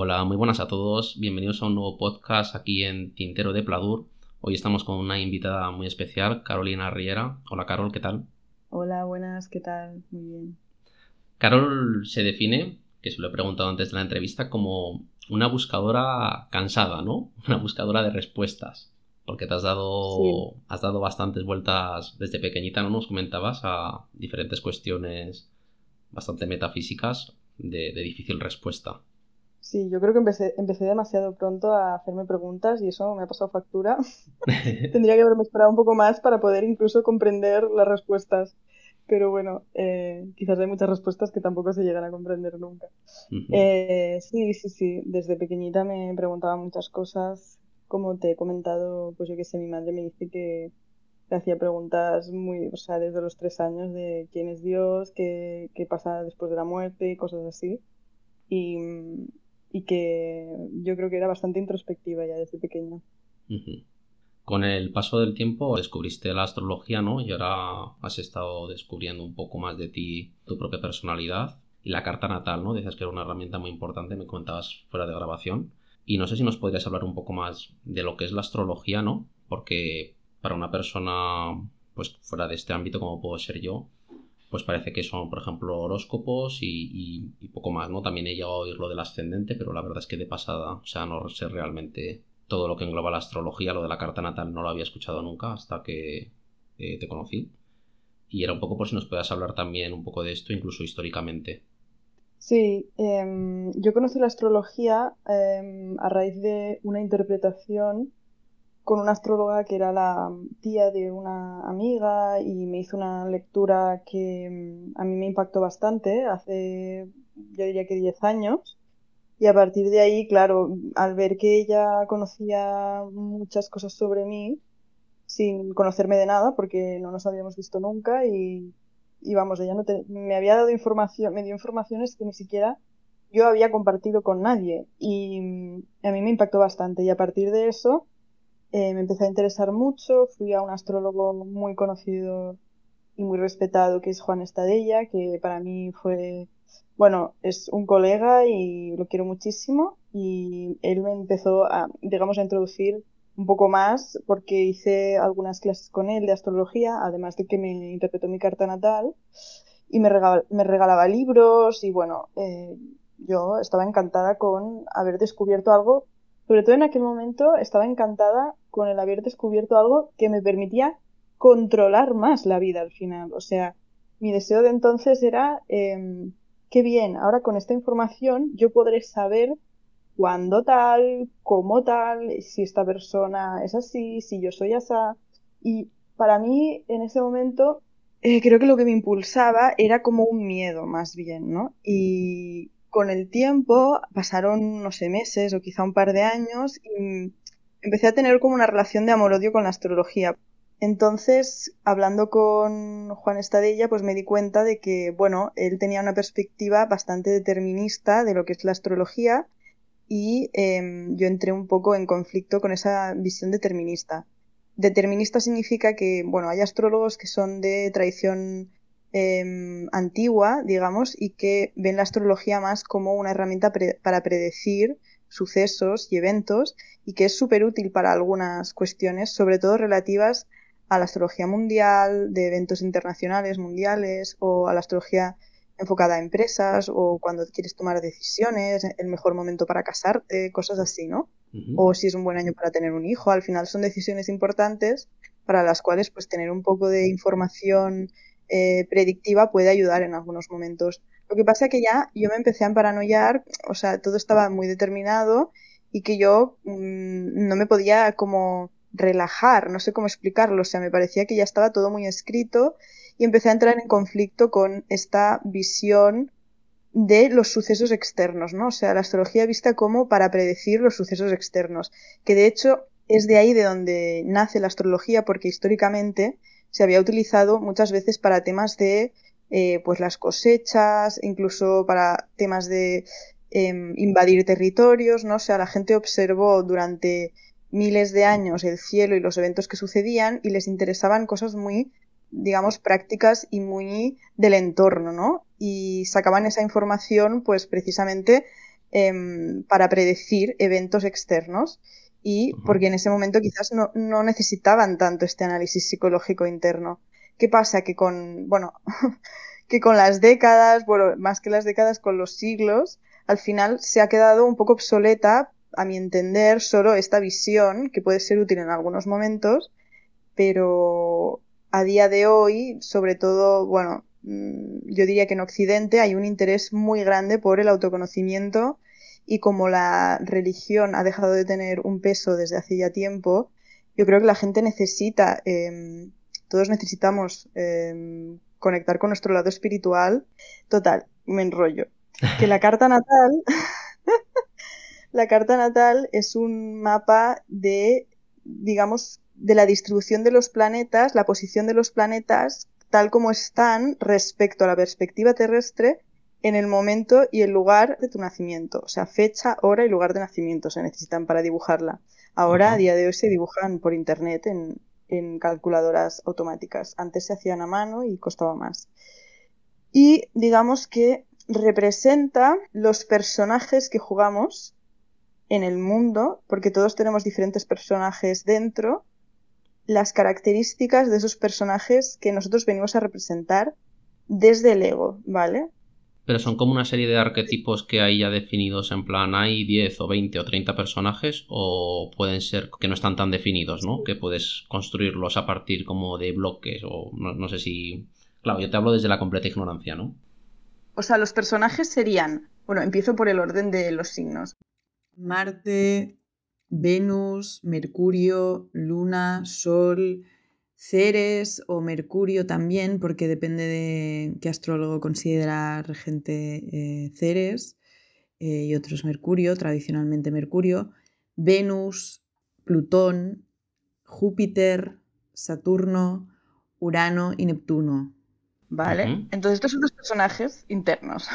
Hola, muy buenas a todos. Bienvenidos a un nuevo podcast aquí en Tintero de Pladur. Hoy estamos con una invitada muy especial, Carolina Riera. Hola, Carol, ¿qué tal? Hola, buenas, ¿qué tal? Muy bien. Carol se define, que se lo he preguntado antes de la entrevista, como una buscadora cansada, ¿no? Una buscadora de respuestas. Porque te has dado, has dado bastantes vueltas desde pequeñita, ¿no? Nos comentabas a diferentes cuestiones bastante metafísicas de difícil respuesta. Sí, yo creo que empecé, empecé demasiado pronto a hacerme preguntas y eso me ha pasado factura. Tendría que haberme esperado un poco más para poder incluso comprender las respuestas. Pero bueno, eh, quizás hay muchas respuestas que tampoco se llegan a comprender nunca. Eh, sí, sí, sí. Desde pequeñita me preguntaba muchas cosas. Como te he comentado, pues yo que sé, mi madre me dice que le hacía preguntas muy, o sea, desde los tres años de quién es Dios, qué, qué pasa después de la muerte y cosas así. Y, y que yo creo que era bastante introspectiva ya desde pequeña. Con el paso del tiempo descubriste la astrología, ¿no? Y ahora has estado descubriendo un poco más de ti, tu propia personalidad y la carta natal, ¿no? Dices que era una herramienta muy importante, me comentabas fuera de grabación. Y no sé si nos podrías hablar un poco más de lo que es la astrología, ¿no? Porque para una persona, pues fuera de este ámbito como puedo ser yo, pues parece que son, por ejemplo, horóscopos y, poco más, ¿no? También he llegado a oír lo del ascendente, pero la verdad es que de pasada, o sea, no sé realmente todo lo que engloba la astrología, lo de la carta natal no lo había escuchado nunca hasta que eh, te conocí. Y era un poco por si nos puedas hablar también un poco de esto, incluso históricamente. Sí, em, yo conocí la astrología em, a raíz de una interpretación con una astróloga que era la tía de una amiga y me hizo una lectura que mm, a mí me impactó bastante hace, yo diría que 10 años. Y a partir de ahí, claro, al ver que ella conocía muchas cosas sobre mí, sin conocerme de nada, porque no nos habíamos visto nunca y, y vamos, ella no me había dado información, me dio informaciones que ni siquiera yo había compartido con nadie y mm, a mí me impactó bastante y a partir de eso eh, me empecé a interesar mucho, fui a un astrólogo muy conocido y muy respetado que es Juan Estadella, que para mí fue, bueno, es un colega y lo quiero muchísimo. Y él me empezó a, digamos, a introducir un poco más porque hice algunas clases con él de astrología, además de que me interpretó mi carta natal y me regalaba, me regalaba libros y bueno, eh, yo estaba encantada con haber descubierto algo sobre todo en aquel momento estaba encantada con el haber descubierto algo que me permitía controlar más la vida al final. O sea, mi deseo de entonces era, eh, qué bien, ahora con esta información yo podré saber cuándo tal, cómo tal, si esta persona es así, si yo soy asa. Y para mí, en ese momento, eh, creo que lo que me impulsaba era como un miedo, más bien, ¿no? Y con el tiempo, pasaron, no sé, meses o quizá un par de años, y empecé a tener como una relación de amor-odio con la astrología. Entonces, hablando con Juan Estadella, pues me di cuenta de que, bueno, él tenía una perspectiva bastante determinista de lo que es la astrología y em, yo entré un poco en conflicto con esa visión determinista. Determinista significa que, bueno, hay astrólogos que son de tradición Em, antigua, digamos, y que ven la astrología más como una herramienta para predecir sucesos y eventos y que es súper útil para algunas cuestiones, sobre todo relativas a la astrología mundial, de eventos internacionales mundiales o a la astrología enfocada a empresas o cuando quieres tomar decisiones, el mejor momento para casarte, cosas así, ¿no? O si es un buen año para tener un hijo, al final son decisiones importantes para las cuales pues tener un poco de información eh, predictiva puede ayudar en algunos momentos. Lo que pasa es que ya yo me empecé a paranoiar, o sea, todo estaba muy determinado y que yo mm, no me podía como relajar, no sé cómo explicarlo, o sea, me parecía que ya estaba todo muy escrito y empecé a entrar en conflicto con esta visión de los sucesos externos, ¿no? O sea, la astrología vista como para predecir los sucesos externos, que de hecho es de ahí de donde nace la astrología, porque históricamente se había utilizado muchas veces para temas de eh, pues las cosechas, incluso para temas de em, invadir territorios, ¿no? O sea, la gente observó durante miles de años el cielo y los eventos que sucedían y les interesaban cosas muy, digamos, prácticas y muy del entorno, ¿no? Y sacaban esa información, pues precisamente em, para predecir eventos externos y porque en ese momento quizás no, no, necesitaban tanto este análisis psicológico interno. ¿Qué pasa? Que con, bueno, que con las décadas, bueno, más que las décadas, con los siglos, al final se ha quedado un poco obsoleta, a mi entender, solo esta visión, que puede ser útil en algunos momentos, pero a día de hoy, sobre todo, bueno, mm, yo diría que en Occidente hay un interés muy grande por el autoconocimiento y como la religión ha dejado de tener un peso desde hace ya tiempo, yo creo que la gente necesita, em, todos necesitamos em, conectar con nuestro lado espiritual. Total, me enrollo. Que la carta natal, la carta natal es un mapa de, digamos, de la distribución de los planetas, la posición de los planetas tal como están respecto a la perspectiva terrestre en el momento y el lugar de tu nacimiento. O sea, fecha, hora y lugar de nacimiento se necesitan para dibujarla. Ahora, a día de hoy, se dibujan por internet en, en calculadoras automáticas. Antes se hacían a mano y costaba más. Y digamos que representa los personajes que jugamos en el mundo, porque todos tenemos diferentes personajes dentro, las características de esos personajes que nosotros venimos a representar desde el ego, ¿vale? Pero son como una serie de arquetipos que hay ya definidos, en plan, hay 10 o 20 o 30 personajes, o pueden ser que no están tan definidos, ¿no? Que puedes construirlos a partir como de bloques, o no, sé si... Claro, yo te hablo desde la completa ignorancia, ¿no? O sea, los personajes serían... Bueno, empiezo por el orden de los signos. Marte, Venus, Mercurio, Luna, Sol, Ceres o Mercurio también, porque depende de qué astrólogo considera regente eh, Ceres eh, y otros Mercurio, tradicionalmente Mercurio, Venus, Plutón, Júpiter, Saturno, Urano y Neptuno. ¿Vale? Entonces estos son los personajes internos.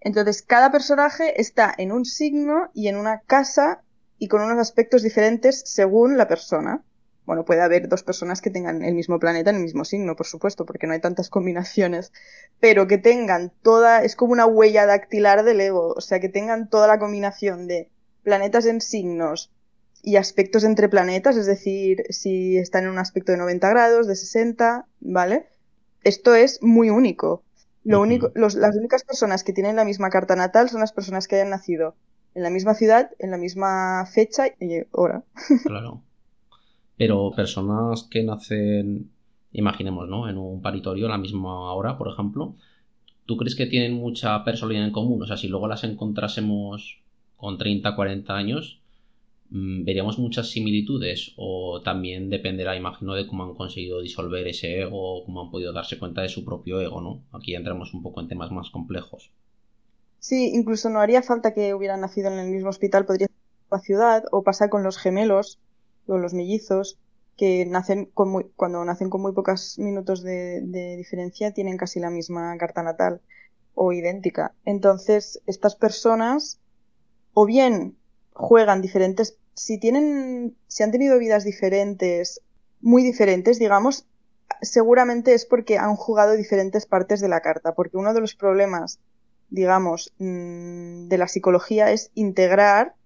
Entonces cada personaje está en un signo y en una casa y con unos aspectos diferentes según la persona. Bueno, puede haber dos personas que tengan el mismo planeta en el mismo signo, por supuesto, porque no hay tantas combinaciones, pero que tengan toda, es como una huella dactilar del ego, o sea, que tengan toda la combinación de planetas en signos y aspectos entre planetas, es decir, si están en un aspecto de 90 grados, de 60, ¿vale? Esto es muy único. Lo único, las únicas personas que tienen la misma carta natal son las personas que hayan nacido en la misma ciudad, en la misma fecha y hora. Claro. Pero personas que nacen, imaginemos, ¿no? En un paritorio a la misma hora, por ejemplo, ¿tú crees que tienen mucha personalidad en común? O sea, si luego las encontrásemos con 30, 40 años, mm, ¿veríamos muchas similitudes? O también dependerá, imagino, de cómo han conseguido disolver ese ego, cómo han podido darse cuenta de su propio ego, ¿no? Aquí entramos un poco en temas más complejos. Sí, incluso no haría falta que hubieran nacido en el mismo hospital, podría ser en la ciudad, o pasa con los gemelos, o los mellizos, que nacen con cuando nacen con muy pocos minutos de, diferencia tienen casi la misma carta natal o idéntica. Entonces, estas personas o bien juegan diferentes, si tienen, si han tenido vidas diferentes, muy diferentes, digamos, seguramente es porque han jugado diferentes partes de la carta, porque uno de los problemas, digamos, mm, de la psicología es integrar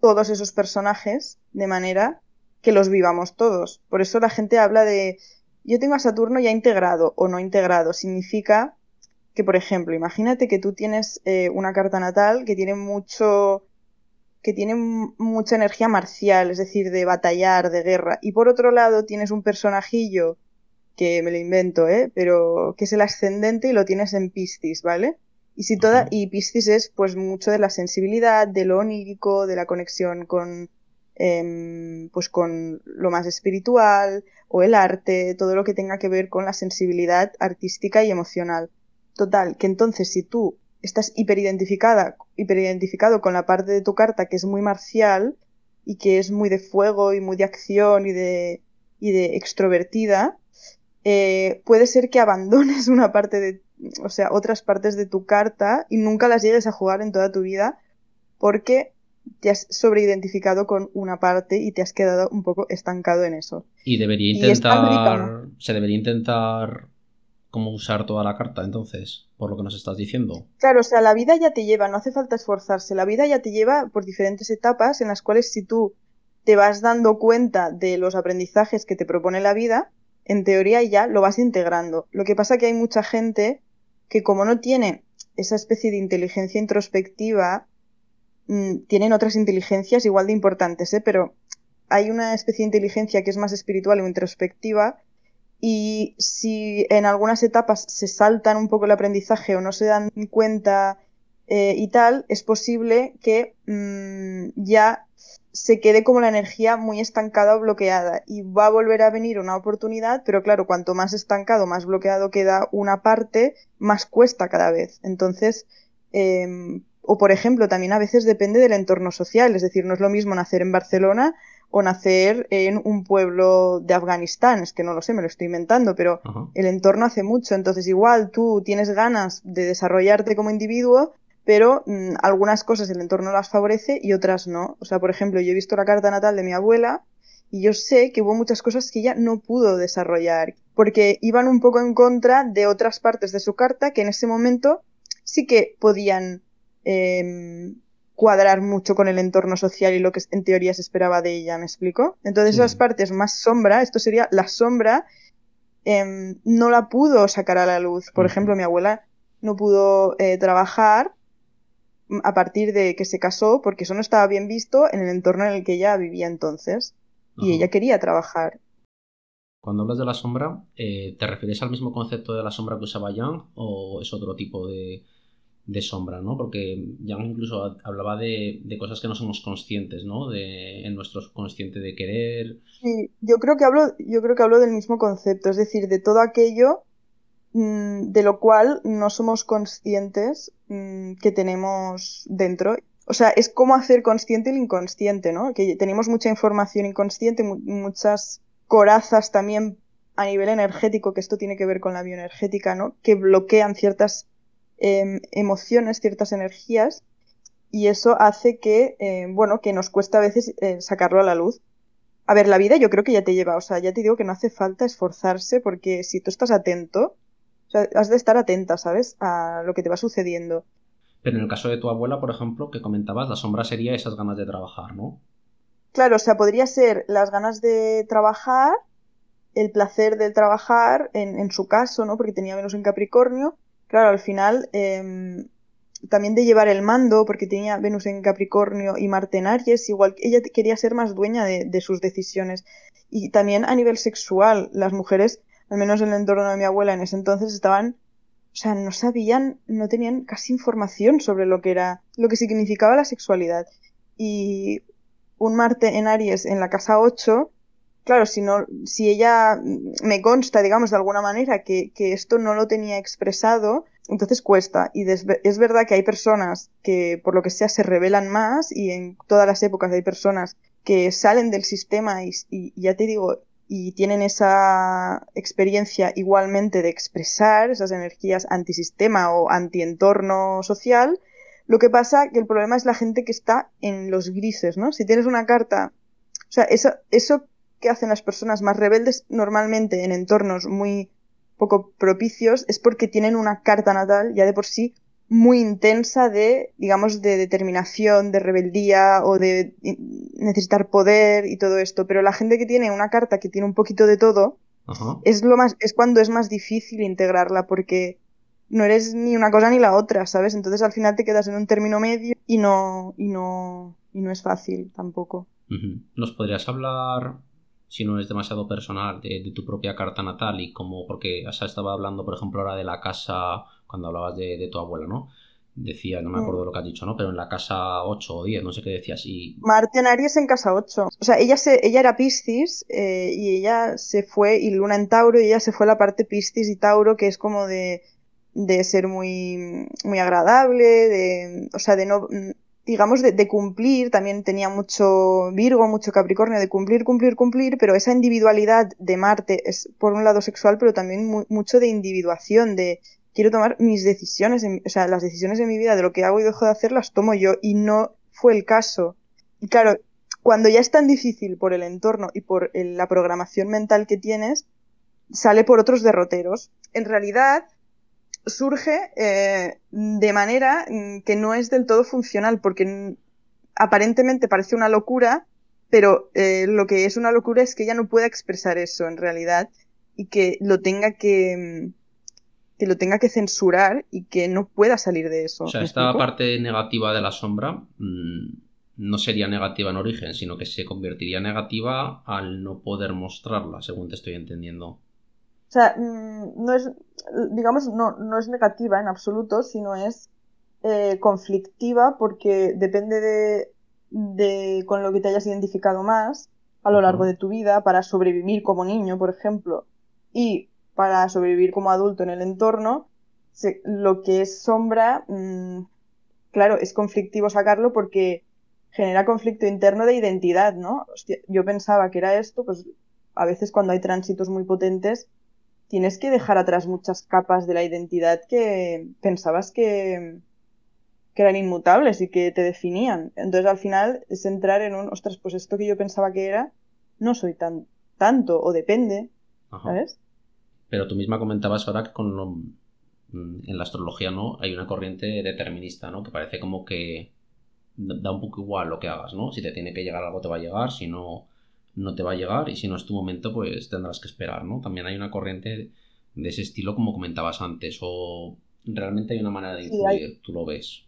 todos esos personajes de manera que los vivamos todos. Por eso la gente habla de yo tengo a Saturno ya integrado o no integrado. Significa que, por ejemplo, imagínate que tú tienes eh, una carta natal que tiene mucho que tiene mucha energía marcial, es decir, de batallar, de guerra, y por otro lado tienes un personajillo que me lo invento, ¿eh? pero que es el ascendente y lo tienes en Piscis, ¿vale? Y si toda y Piscis es pues mucho de la sensibilidad, de lo onírico, de la conexión con Em, pues con lo más espiritual o el arte, todo lo que tenga que ver con la sensibilidad artística y emocional. Total, que entonces si tú estás hiperidentificada, hiperidentificado con la parte de tu carta que es muy marcial y que es muy de fuego y muy de acción y de, y de extrovertida, eh, puede ser que abandones una parte de, o sea, otras partes de tu carta y nunca las llegues a jugar en toda tu vida porque te has sobreidentificado con una parte y te has quedado un poco estancado en eso. Y debería intentar. se debería intentar cómo usar toda la carta, entonces, por lo que nos estás diciendo. Claro, o sea, la vida ya te lleva, no hace falta esforzarse, la vida ya te lleva por diferentes etapas en las cuales si tú te vas dando cuenta de los aprendizajes que te propone la vida, en teoría ya lo vas integrando. Lo que pasa que hay mucha gente que como no tiene esa especie de inteligencia introspectiva, tienen otras inteligencias igual de importantes, ¿eh? pero hay una especie de inteligencia que es más espiritual o introspectiva y si en algunas etapas se saltan un poco el aprendizaje o no se dan cuenta eh, y tal, es posible que mm, ya se quede como la energía muy estancada o bloqueada y va a volver a venir una oportunidad, pero claro, cuanto más estancado, más bloqueado queda una parte, más cuesta cada vez. Entonces, em, o por ejemplo, también a veces depende del entorno social, es decir, no es lo mismo nacer en Barcelona o nacer en un pueblo de Afganistán, es que no lo sé, me lo estoy inventando, pero el entorno hace mucho, entonces igual tú tienes ganas de desarrollarte como individuo, pero mm, algunas cosas el entorno las favorece y otras no. O sea, por ejemplo, yo he visto la carta natal de mi abuela y yo sé que hubo muchas cosas que ella no pudo desarrollar porque iban un poco en contra de otras partes de su carta que en ese momento sí que podían em, cuadrar mucho con el entorno social y lo que en teoría se esperaba de ella, ¿me explico? Entonces esas partes más sombra, esto sería la sombra, em, no la pudo sacar a la luz. Por ejemplo, mi abuela no pudo eh, trabajar a partir de que se casó, porque eso no estaba bien visto en el entorno en el que ella vivía entonces. Y ella quería trabajar. Cuando hablas de la sombra, eh, ¿te refieres al mismo concepto de la sombra que usaba Young o es otro tipo de, sombra, ¿no? Porque Young incluso hablaba de, cosas que no somos conscientes, ¿no? De, en nuestro subconsciente de querer. Sí, yo creo que hablo, yo creo que hablo del mismo concepto, es decir, de todo aquello Mm, de lo cual no somos conscientes mm, que tenemos dentro. O sea, es como hacer consciente el inconsciente, ¿no? Que tenemos mucha información inconsciente, muchas corazas también a nivel energético, que esto tiene que ver con la bioenergética, ¿no? Que bloquean ciertas em, emociones, ciertas energías, y eso hace que, em, bueno, que nos cuesta a veces eh, sacarlo a la luz. A ver, la vida yo creo que ya te lleva, o sea, ya te digo que no hace falta esforzarse porque si tú estás atento, o sea, has de estar atenta, ¿sabes? A lo que te va sucediendo. Pero en el caso de tu abuela, por ejemplo, que comentabas, la sombra sería esas ganas de trabajar, ¿no? Claro, o sea, podría ser las ganas de trabajar, el placer de trabajar, en, su caso, ¿no? Porque tenía menos en Capricornio. Claro, al final, em, también de llevar el mando, porque tenía Venus en Capricornio y Marte en Aries, igual ella quería ser más dueña de, de sus decisiones. Y también a nivel sexual, las mujeres al menos en el entorno de mi abuela en ese entonces, estaban, o sea, no sabían, no tenían casi información sobre lo que era, lo que significaba la sexualidad. Y un Marte en Aries en la casa 8, claro, si no, si ella me consta, digamos, de alguna manera que, que esto no lo tenía expresado, entonces cuesta. Y es verdad que hay personas que, por lo que sea, se revelan más y en todas las épocas hay personas que salen del sistema y, ya te digo, y tienen esa experiencia igualmente de expresar esas energías antisistema o antientorno social. Lo que pasa que el problema es la gente que está en los grises, ¿no? Si tienes una carta, o sea, eso, eso que hacen las personas más rebeldes normalmente en entornos muy poco propicios es porque tienen una carta natal ya de por sí muy intensa de, digamos, de determinación, de rebeldía o de necesitar poder y todo esto. Pero la gente que tiene una carta que tiene un poquito de todo, es lo más, es cuando es más difícil integrarla porque no eres ni una cosa ni la otra, ¿sabes? Entonces al final te quedas en un término medio y no, y no, y no es fácil tampoco. ¿Nos podrías hablar, si no es demasiado personal, de, tu propia carta natal y cómo, porque o estaba hablando, por ejemplo, ahora de la casa cuando hablabas de, tu abuela, ¿no? Decía, no me mm. acuerdo lo que has dicho, ¿no? Pero en la casa 8 o 10, no sé qué decías. Y... Marte en Aries en casa 8. O sea, ella, se, ella era Piscis eh, y ella se fue, y Luna en Tauro, y ella se fue a la parte Piscis y Tauro, que es como de, de ser muy, muy agradable, de, o sea, de no, digamos, de, cumplir, también tenía mucho Virgo, mucho Capricornio, de cumplir, cumplir, cumplir, pero esa individualidad de Marte es por un lado sexual, pero también mucho de individuación, de, quiero tomar mis decisiones, o sea, las decisiones de mi vida, de lo que hago y dejo de hacer, las tomo yo y no fue el caso. Y claro, cuando ya es tan difícil por el entorno y por la programación mental que tienes, sale por otros derroteros. En realidad, surge eh, de manera mm, que no es del todo funcional, porque aparentemente parece una locura, pero eh, lo que es una locura es que ella no pueda expresar eso en realidad y que lo tenga que mm, que lo tenga que censurar y que no pueda salir de eso. O sea, esta parte negativa de la sombra mm, no sería negativa en origen, sino que se convertiría negativa al no poder mostrarla, según te estoy entendiendo. O sea, mm, no es, digamos, no, no es negativa en absoluto, sino es eh, conflictiva porque depende de, de, con lo que te hayas identificado más a lo largo de tu vida para sobrevivir como niño, por ejemplo, y para sobrevivir como adulto en el entorno, lo que es sombra, mm, claro, es conflictivo sacarlo porque genera conflicto interno de identidad, ¿no? yo pensaba que era esto, pues a veces cuando hay tránsitos muy potentes, tienes que dejar atrás muchas capas de la identidad que pensabas que, que eran inmutables y que te definían. Entonces al final es entrar en un, ostras, pues esto que yo pensaba que era, no soy tan tanto o depende, ¿sabes? Pero tú misma comentabas ahora que con mm, en la astrología no hay una corriente determinista, ¿no? Que parece como que da un poco igual lo que hagas, ¿no? Si te tiene que llegar algo te va a llegar, si no no te va a llegar y si no es tu momento pues tendrás que esperar, ¿no? También hay una corriente de ese estilo como comentabas antes o realmente hay una manera de influir, tú lo ves.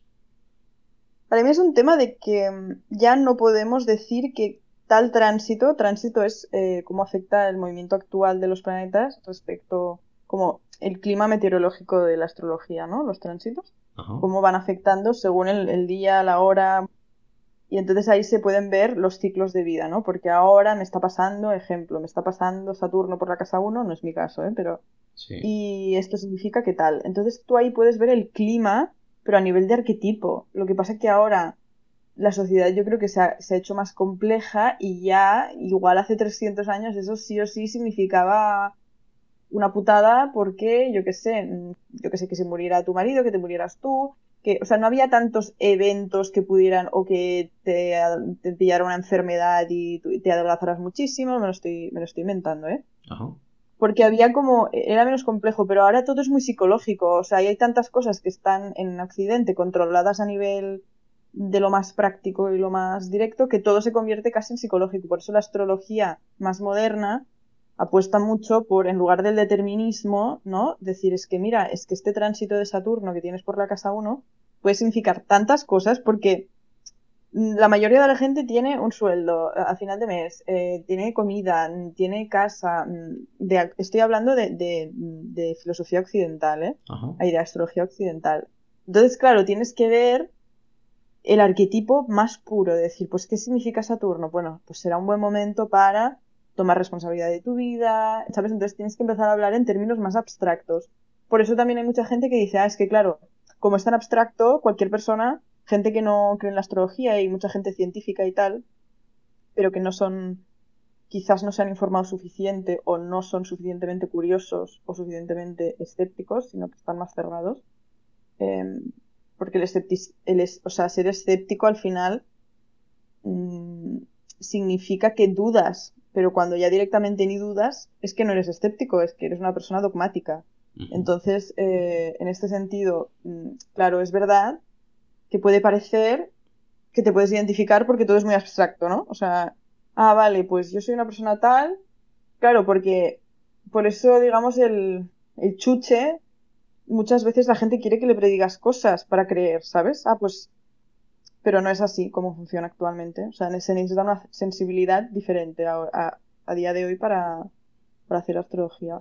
Para mí es un tema de que mm, ya no podemos decir que tal tránsito, tránsito es eh, cómo afecta el movimiento actual de los planetas respecto como el clima meteorológico de la astrología, ¿no? Los tránsitos, cómo van afectando según el, día, la hora, y entonces ahí se pueden ver los ciclos de vida, ¿no? Porque ahora me está pasando, ejemplo, me está pasando Saturno por la casa 1, no es mi caso, ¿eh? Pero... Y esto significa que tal. Entonces tú ahí puedes ver el clima, pero a nivel de arquetipo. Lo que pasa es que ahora la sociedad yo creo que se ha, hecho más compleja y ya, igual hace 300 años, eso sí o sí significaba una putada porque, yo qué sé, yo que sé, que se muriera tu marido, que te murieras tú, que, o sea, no había tantos eventos que pudieran o que te, te pillara una enfermedad y te adelgazaras muchísimo, me lo estoy, me lo estoy inventando, ¿eh? Porque había como, era menos complejo, pero ahora todo es muy psicológico, o sea, hay tantas cosas que están en Occidente controladas a nivel de lo más práctico y lo más directo, que todo se convierte casi en psicológico. Por eso la astrología más moderna apuesta mucho por, en lugar del determinismo, ¿no? Decir, es que mira, es que este tránsito de Saturno que tienes por la casa 1 puede significar tantas cosas porque la mayoría de la gente tiene un sueldo a final de mes, eh, tiene comida, tiene casa. De, estoy hablando de, de, filosofía occidental, ¿eh? de astrología occidental. Entonces, claro, tienes que ver el arquetipo más puro, de decir, pues, ¿qué significa Saturno? Bueno, pues será un buen momento para tomar responsabilidad de tu vida, ¿sabes? Entonces tienes que empezar a hablar en términos más abstractos. Por eso también hay mucha gente que dice, ah, es que claro, como es tan abstracto, cualquier persona, gente que no cree en la astrología y mucha gente científica y tal, pero que no son, quizás no se han informado suficiente o no son suficientemente curiosos o suficientemente escépticos, sino que están más cerrados, eh, porque el, el o sea, ser escéptico al final mm, significa que dudas, pero cuando ya directamente ni dudas, es que no eres escéptico, es que eres una persona dogmática. Entonces, eh, en este sentido, mm, claro, es verdad que puede parecer que te puedes identificar porque todo es muy abstracto, ¿no? O sea, ah, vale, pues yo soy una persona tal, claro, porque por eso, digamos, el, el chuche muchas veces la gente quiere que le predigas cosas para creer, ¿sabes? Ah, pues. Pero no es así como funciona actualmente. O sea, se necesita una sensibilidad diferente a, día de hoy para, hacer astrología.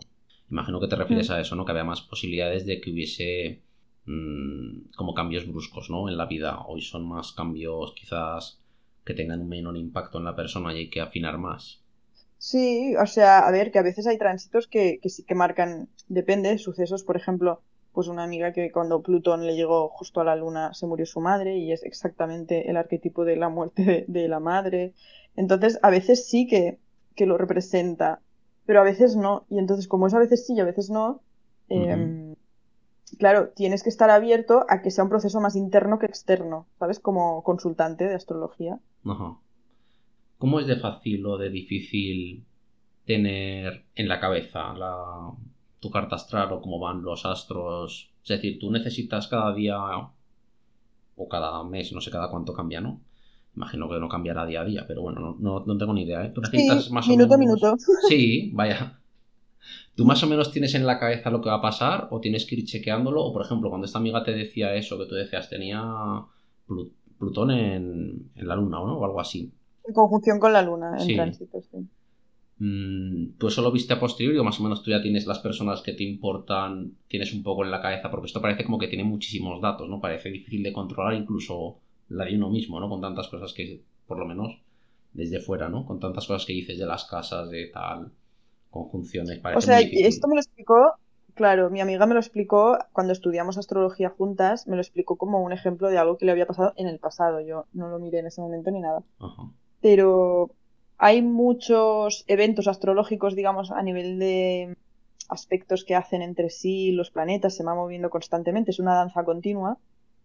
Imagino que te refieres mm. a eso, ¿no? Que había más posibilidades de que hubiese mm, como cambios bruscos, ¿no? En la vida. Hoy son más cambios quizás que tengan un menor impacto en la persona y hay que afinar más. Sí, o sea, a ver, que a veces hay tránsitos que, que sí que marcan, depende, de sucesos, por ejemplo, pues una amiga que cuando Plutón le llegó justo a la luna se murió su madre y es exactamente el arquetipo de la muerte de, la madre. Entonces, a veces sí que, que, lo representa, pero a veces no. Y entonces, como es a veces sí y a veces no, em, claro, tienes que estar abierto a que sea un proceso más interno que externo, ¿sabes? Como consultante de astrología. ¿Cómo es de fácil o de difícil tener en la cabeza la, tu carta astral o cómo van los astros. Es decir, tú necesitas cada día o cada mes, no sé cada cuánto cambia, ¿no? Imagino que no cambiará día a día, pero bueno, no, no, tengo ni idea, ¿eh? Tú necesitas más minuto o menos... minuto. Sí, vaya. ¿Tú más o menos tienes en la cabeza lo que va a pasar o tienes que ir chequeándolo? O por ejemplo, cuando esta amiga te decía eso, que tú decías, tenía Plutón en, la luna ¿no? o algo así. En conjunción con la luna, en tránsito, sí. Mm, ¿Tú eso lo viste a posteriori o más o menos tú ya tienes las personas que te importan, tienes un poco en la cabeza? Porque esto parece como que tiene muchísimos datos, ¿no? Parece difícil de controlar incluso la de uno mismo, ¿no? Con tantas cosas que, por lo menos, desde fuera, ¿no? Con tantas cosas que dices de las casas, de tal, conjunciones. Parece o sea, esto me lo explicó, claro, mi amiga me lo explicó cuando estudiamos astrología juntas, me lo explicó como un ejemplo de algo que le había pasado en el pasado. Yo no lo miré en ese momento ni nada. Ajá. Pero hay muchos eventos astrológicos, digamos, a nivel de aspectos que hacen entre sí los planetas, se van moviendo constantemente, es una danza continua.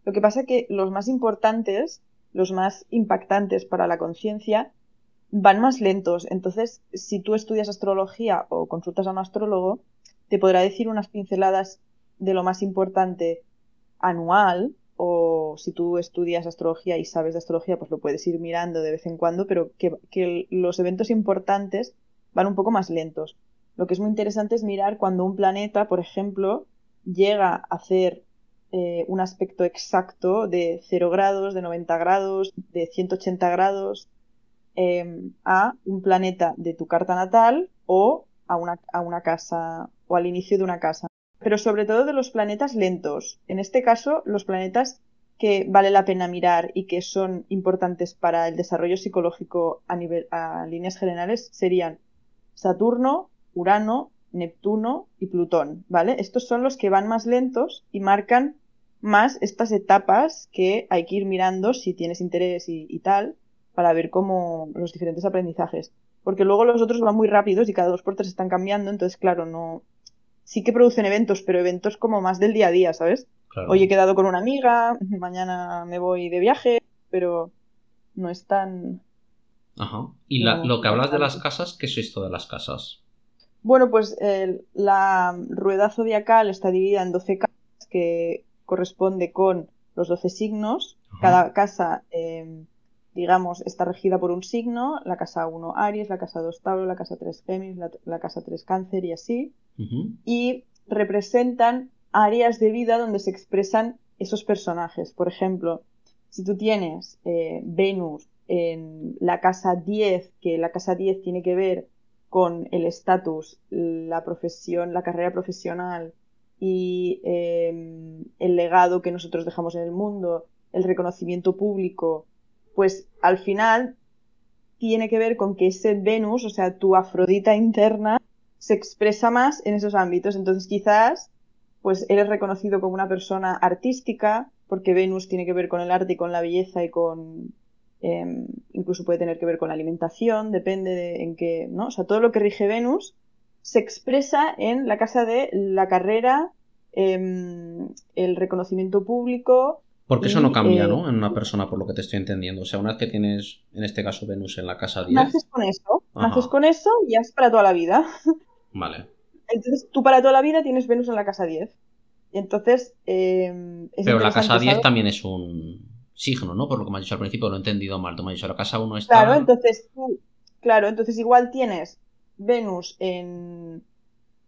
Lo que pasa es que los más importantes, los más impactantes para la conciencia, van más lentos. Entonces, si tú estudias astrología o consultas a un astrólogo, te podrá decir unas pinceladas de lo más importante anual, o si tú estudias astrología y sabes de astrología, pues lo puedes ir mirando de vez en cuando, pero que, los eventos importantes van un poco más lentos. Lo que es muy interesante es mirar cuando un planeta, por ejemplo, llega a hacer eh, un aspecto exacto de 0 grados, de 90 grados, de 180 grados em, a un planeta de tu carta natal o a una, a una casa o al inicio de una casa pero sobre todo de los planetas lentos. En este caso, los planetas que vale la pena mirar y que son importantes para el desarrollo psicológico a nivel a líneas generales serían Saturno, Urano, Neptuno y Plutón, ¿vale? Estos son los que van más lentos y marcan más estas etapas que hay que ir mirando si tienes interés y, y tal para ver cómo los diferentes aprendizajes. Porque luego los otros van muy rápidos y cada dos por tres están cambiando, entonces claro, no, sí que producen eventos, pero eventos como más del día a día, ¿sabes? Hoy he quedado con una amiga, mañana me voy de viaje, pero no es tan... Ajá. Y lo que hablas de las casas, ¿qué es esto de las casas? Bueno, pues la rueda zodiacal está dividida en 12 casas que corresponde con los 12 signos. Cada casa em, digamos, está regida por un signo, la casa 1 Aries, la casa 2 Tauro, la casa 3 Géminis, la, casa 3 Cáncer y así. Y representan áreas de vida donde se expresan esos personajes. Por ejemplo, si tú tienes eh, Venus en la casa 10, que la casa 10 tiene que ver con el estatus, la profesión, la carrera profesional y em, el legado que nosotros dejamos en el mundo, el reconocimiento público, pues al final tiene que ver con que ese Venus, o sea, tu Afrodita interna, se expresa más en esos ámbitos. Entonces quizás, pues eres reconocido como una persona artística, porque Venus tiene que ver con el arte y con la belleza y con... Em, incluso puede tener que ver con la alimentación, depende de en qué, ¿no? O sea, todo lo que rige Venus se expresa en la casa de la carrera, em, el reconocimiento público, porque eso no cambia, eh, ¿no? En una persona, por lo que te estoy entendiendo. O sea, una vez que tienes, en este caso, Venus en la casa 10. Naces con eso. Naces con eso y ya es para toda la vida. Vale. Entonces, tú para toda la vida tienes Venus en la casa 10. Y entonces. Eh, Pero la casa 10 también es un signo, ¿no? Por lo que me has dicho al principio, lo he entendido mal. Tú me has dicho, la casa 1 está. Claro, entonces tú. Claro, entonces igual tienes Venus en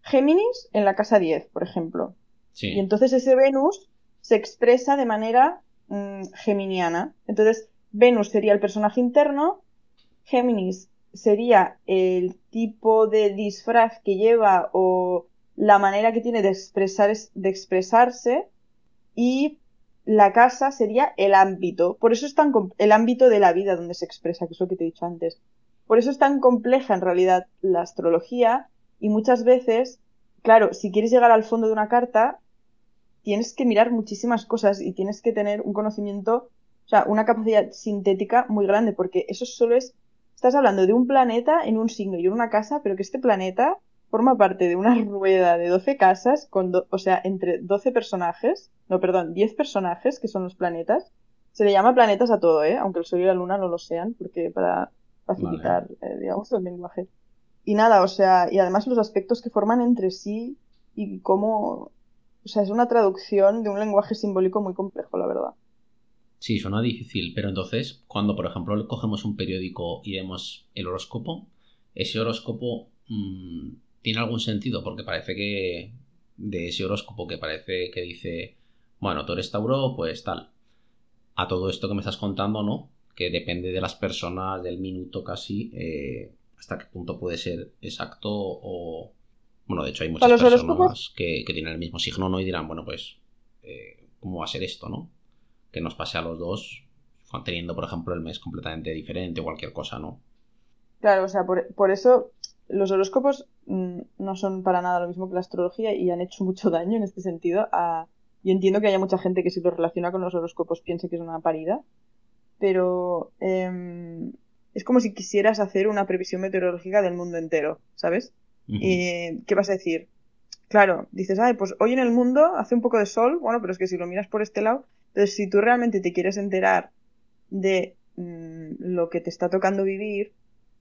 Géminis en la casa 10, por ejemplo. Sí. Y entonces ese Venus se expresa de manera mm, geminiana. Entonces, Venus sería el personaje interno, Géminis sería el tipo de disfraz que lleva o la manera que tiene de, expresar, de expresarse y la casa sería el ámbito. Por eso es tan el ámbito de la vida donde se expresa, que es lo que te he dicho antes. Por eso es tan compleja en realidad la astrología y muchas veces, claro, si quieres llegar al fondo de una carta, tienes que mirar muchísimas cosas y tienes que tener un conocimiento, o sea, una capacidad sintética muy grande, porque eso solo es, estás hablando de un planeta en un signo y en una casa, pero que este planeta forma parte de una rueda de 12 casas, con o sea, entre 12 personajes, no, perdón, 10 personajes, que son los planetas. Se le llama planetas a todo, ¿eh? aunque el Sol y la Luna no lo sean, porque para facilitar, eh, digamos, el lenguaje. y nada, o sea, y además los aspectos que forman entre sí y cómo, o sea, es una traducción de un lenguaje simbólico muy complejo, la verdad. Sí, suena difícil, pero entonces, cuando por ejemplo cogemos un periódico y vemos el horóscopo, ese horóscopo mm, tiene algún sentido, porque parece que de ese horóscopo que parece que dice, bueno, tú eres Tauro, pues tal. A todo esto que me estás contando, ¿no? Que depende de las personas, del minuto casi, eh, hasta qué punto puede ser exacto o... Bueno, de hecho hay muchas personas que, tienen el mismo signo, ¿no? Y dirán, bueno, pues, eh, ¿cómo va a ser esto, no? Que nos pase a los dos teniendo, por ejemplo, el mes completamente diferente o cualquier cosa, ¿no? Claro, o sea, por, eso los horóscopos mm, no son para nada lo mismo que la astrología y han hecho mucho daño en este sentido. A... Yo entiendo que haya mucha gente que si lo relaciona con los horóscopos piense que es una parida, pero em, es como si quisieras hacer una previsión meteorológica del mundo entero, ¿sabes? ¿Y qué vas a decir? Claro, dices, ay, pues hoy en el mundo hace un poco de sol, bueno, pero es que si lo miras por este lado, entonces si tú realmente te quieres enterar de mm, lo que te está tocando vivir,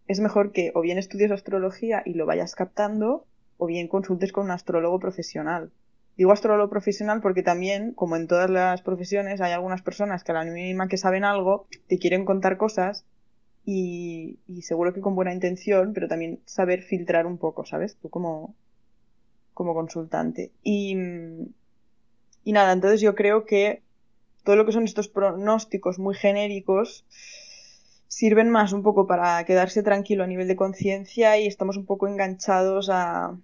es mejor que o bien estudies astrología y lo vayas captando, o bien consultes con un astrólogo profesional. Digo astrólogo profesional porque también, como en todas las profesiones, hay algunas personas que a la mínima que saben algo, te quieren contar cosas y, seguro que con buena intención, pero también saber filtrar un poco, ¿sabes? Tú como, como consultante. Y, y nada, entonces yo creo que todo lo que son estos pronósticos muy genéricos sirven más un poco para quedarse tranquilo a nivel de conciencia y estamos un poco enganchados a,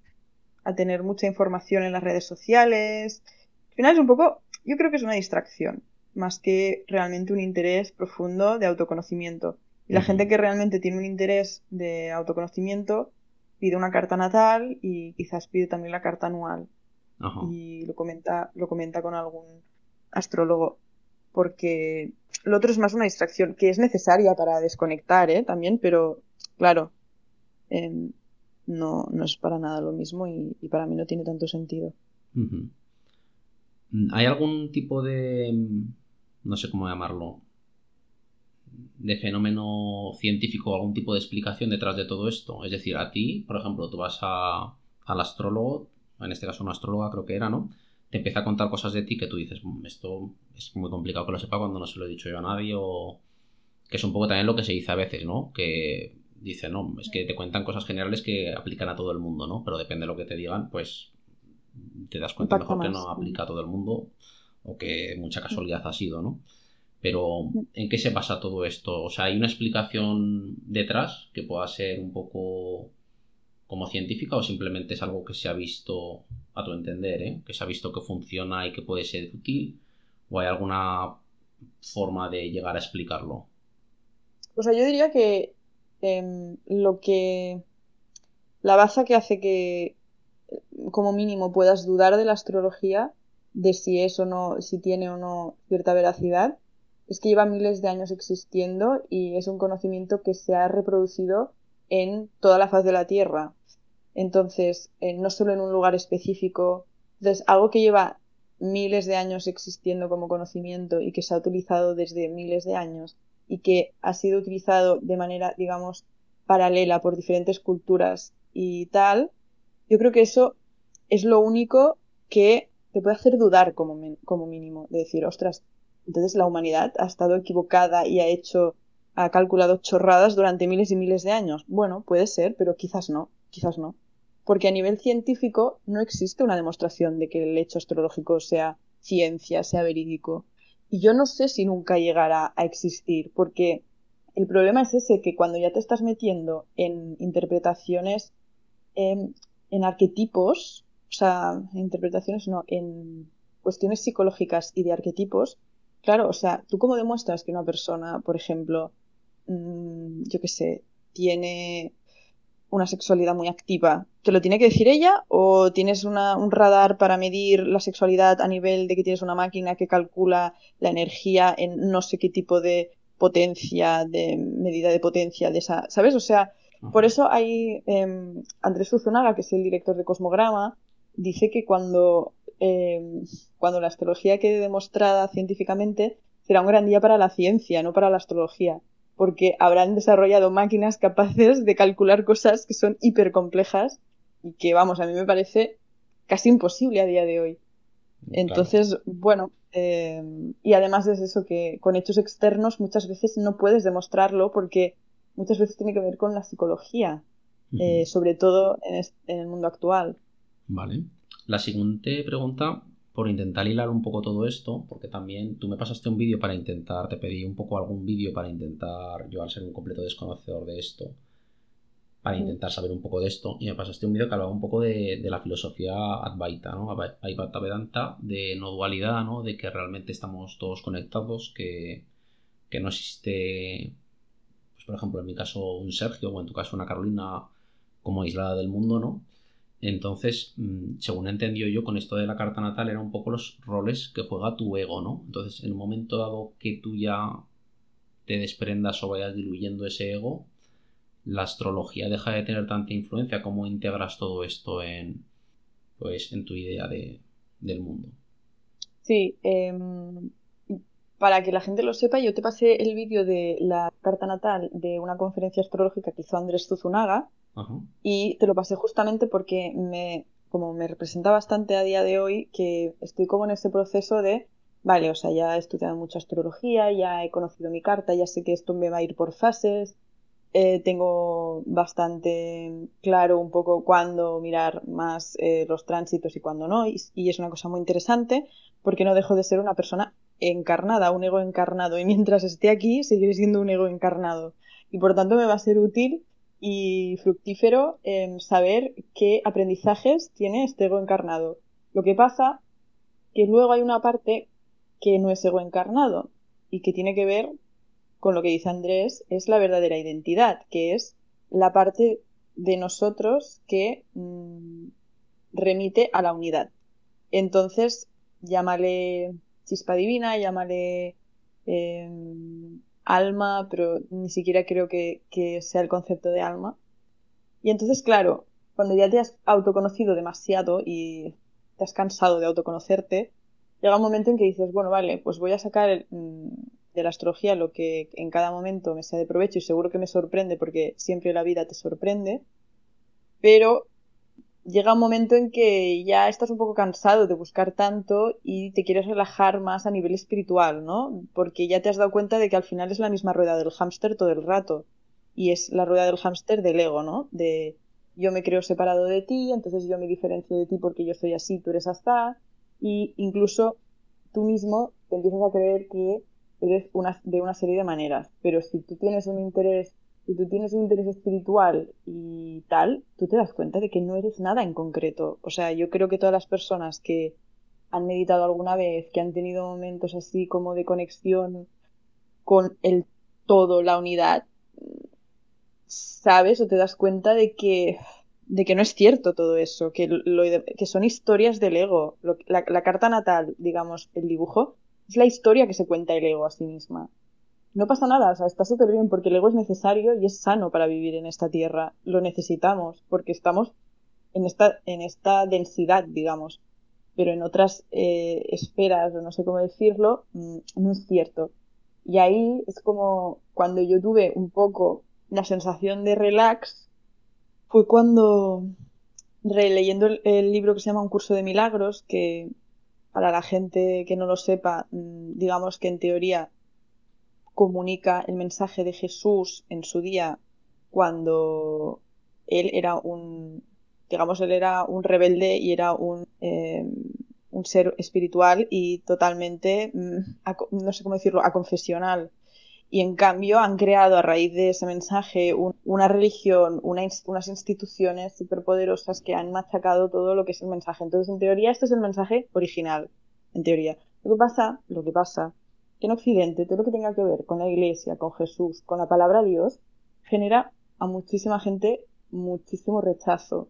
a tener mucha información en las redes sociales. Al final es un poco, yo creo que es una distracción, más que realmente un interés profundo de autoconocimiento. Y la gente que realmente tiene un interés de autoconocimiento pide una carta natal y quizás pide también la carta anual. Y lo comenta, lo comenta con algún astrólogo. Porque lo otro es más una distracción, que es necesaria para desconectar, ¿eh? También, pero claro, em, no, no es para nada lo mismo y, para mí no tiene tanto sentido. ¿Hay algún tipo de, no sé cómo llamarlo, de fenómeno científico o algún tipo de explicación detrás de todo esto. Es decir, a ti, por ejemplo, tú vas a, al astrólogo, en este caso una astróloga creo que era, ¿no? Te empieza a contar cosas de ti que tú dices, mm, esto es muy complicado que lo sepa cuando no se lo he dicho yo a nadie o... Que es un poco también lo que se dice a veces, ¿no? Que dice, no, es que te cuentan cosas generales que aplican a todo el mundo, ¿no? Pero depende de lo que te digan, pues te das cuenta mejor que no aplica a todo el mundo o que mucha casualidad ha sido, ¿no? Pero, ¿en qué se basa todo esto? O sea, ¿hay una explicación detrás que pueda ser un poco como científica o simplemente es algo que se ha visto, a tu entender, ¿eh? que se ha visto que funciona y que puede ser útil? ¿O hay alguna forma de llegar a explicarlo? O sea, yo diría que lo que. La baza que hace que, como mínimo, puedas dudar de la astrología, de si es o no, si tiene o no cierta veracidad, es que lleva miles de años existiendo y es un conocimiento que se ha reproducido en toda la faz de la Tierra. Entonces, eh, no solo en un lugar específico. Entonces, algo que lleva miles de años existiendo como conocimiento y que se ha utilizado desde miles de años y que ha sido utilizado de manera, digamos, paralela por diferentes culturas y tal, yo creo que eso es lo único que te puede hacer dudar como, mínimo, de decir, ostras, entonces la humanidad ha estado equivocada y ha hecho, ha calculado chorradas durante miles y miles de años. Bueno, puede ser, pero quizás no, quizás no. Porque a nivel científico no existe una demostración de que el hecho astrológico sea ciencia, sea verídico. Y yo no sé si nunca llegará a existir, porque el problema es ese, que cuando ya te estás metiendo en interpretaciones, en, en arquetipos, o sea, interpretaciones no, en cuestiones psicológicas y de arquetipos, Claro, o sea, ¿tú cómo demuestras que una persona, por ejemplo, mm, yo qué sé, tiene una sexualidad muy activa? ¿Te lo tiene que decir ella o tienes un radar para medir la sexualidad a nivel de que tienes una máquina que calcula la energía en no sé qué tipo de potencia, de medida de potencia de esa, ¿sabes? O sea, por eso hay em, Andrés Uzunaga, que es el director de Cosmograma, dice que cuando Em, cuando la astrología quede demostrada científicamente, será un gran día para la ciencia, no para la astrología. porque habrán desarrollado máquinas capaces de calcular cosas que son hiper complejas y que, vamos, a mí me parece casi imposible a día de hoy. Entonces, bueno, eh, y además es eso que con hechos externos muchas veces no puedes demostrarlo porque muchas veces tiene que ver con la psicología, eh, sobre todo en, el mundo actual. Vale. La siguiente pregunta, por intentar hilar un poco todo esto, porque también tú me pasaste un vídeo para intentar, te pedí un poco algún vídeo para intentar, yo al ser un completo desconocedor de esto, para intentar saber un poco de esto. Y me pasaste un vídeo que hablaba un poco de, la filosofía Advaita, ¿no? Advaita Vedanta, de no dualidad, ¿no? De que realmente estamos todos conectados, que, no existe, pues por ejemplo, en mi caso un Sergio o en tu caso una Carolina como aislada del mundo, ¿no? Entonces, mm, según entendió yo con esto de la carta natal, eran un poco los roles que juega tu ego, ¿no? Entonces, en un momento dado que tú ya te desprendas o vayas diluyendo ese ego, la astrología deja de tener tanta influencia, ¿cómo integras todo esto en, pues, en tu idea de, del mundo? Sí, em, para que la gente lo sepa, yo te pasé el vídeo de la carta natal de una conferencia astrológica que hizo Andrés Zuzunaga y te lo pasé justamente porque me, como me representa bastante a día de hoy, que estoy como en ese proceso de, vale, o sea, ya he estudiado mucha astrología, ya he conocido mi carta, ya sé que esto me va a ir por fases, eh, tengo bastante claro un poco cuándo mirar más eh, los tránsitos y cuándo no, y, es una cosa muy interesante porque no dejo de ser una persona encarnada, un ego encarnado, y mientras esté aquí seguiré siendo un ego encarnado. Y por tanto me va a ser útil y fructífero saber qué aprendizajes tiene este ego encarnado. Lo que pasa que luego hay una parte que no es ego encarnado y que tiene que ver con lo que dice Andrés, es la verdadera identidad, que es la parte de nosotros que mm, remite a la unidad. Entonces, llámale chispa divina, llámale em, alma, pero ni siquiera creo que, que sea el concepto de alma. Y entonces, claro, cuando ya te has autoconocido demasiado y te has cansado de autoconocerte, llega un momento en que dices, bueno, vale, pues voy a sacar el, mm, de la astrología lo que en cada momento me sea de provecho y seguro que me sorprende porque siempre la vida te sorprende, pero llega un momento en que ya estás un poco cansado de buscar tanto y te quieres relajar más a nivel espiritual, ¿no? Porque ya te has dado cuenta de que al final es la misma rueda del hámster todo el rato y es la rueda del hámster del ego, ¿no? De yo me creo separado de ti, entonces yo me diferencio de ti porque yo soy así, tú eres hasta, y incluso tú mismo te empiezas a creer que eres una, de una serie de maneras. Pero si tú tienes un interés, si tú tienes un interés espiritual y tal, tú te das cuenta de que no eres nada en concreto. O sea, yo creo que todas las personas que han meditado alguna vez, que han tenido momentos así como de conexión con el todo, la unidad, sabes o te das cuenta de que de que no es cierto todo eso, que, lo, que son historias del ego. la, carta natal, digamos, el dibujo, es la historia que se cuenta el ego a sí misma. No pasa nada, o sea, está súper bien porque el ego es necesario y es sano para vivir en esta tierra. Lo necesitamos porque estamos en esta, en esta densidad, digamos. Pero en otras eh, esferas, o no sé cómo decirlo, mm, no es cierto. Y ahí es como cuando yo tuve un poco la sensación de relax, fue cuando, releyendo el libro que se llama Un curso de milagros, que para la gente que no lo sepa, mm, digamos que en teoría comunica el mensaje de Jesús en su día cuando él era un, digamos, él era un rebelde y era un, em, un ser espiritual y totalmente, mm, no sé cómo decirlo, aconfesional y en cambio han creado a raíz de ese mensaje una religión, unas instituciones superpoderosas que han machacado todo lo que es el mensaje. Entonces, en teoría, este es el mensaje original, en teoría. Lo que pasa, lo que pasa, que en Occidente todo lo que tenga que ver con la Iglesia, con Jesús, con la palabra Dios, genera a muchísima gente muchísimo rechazo.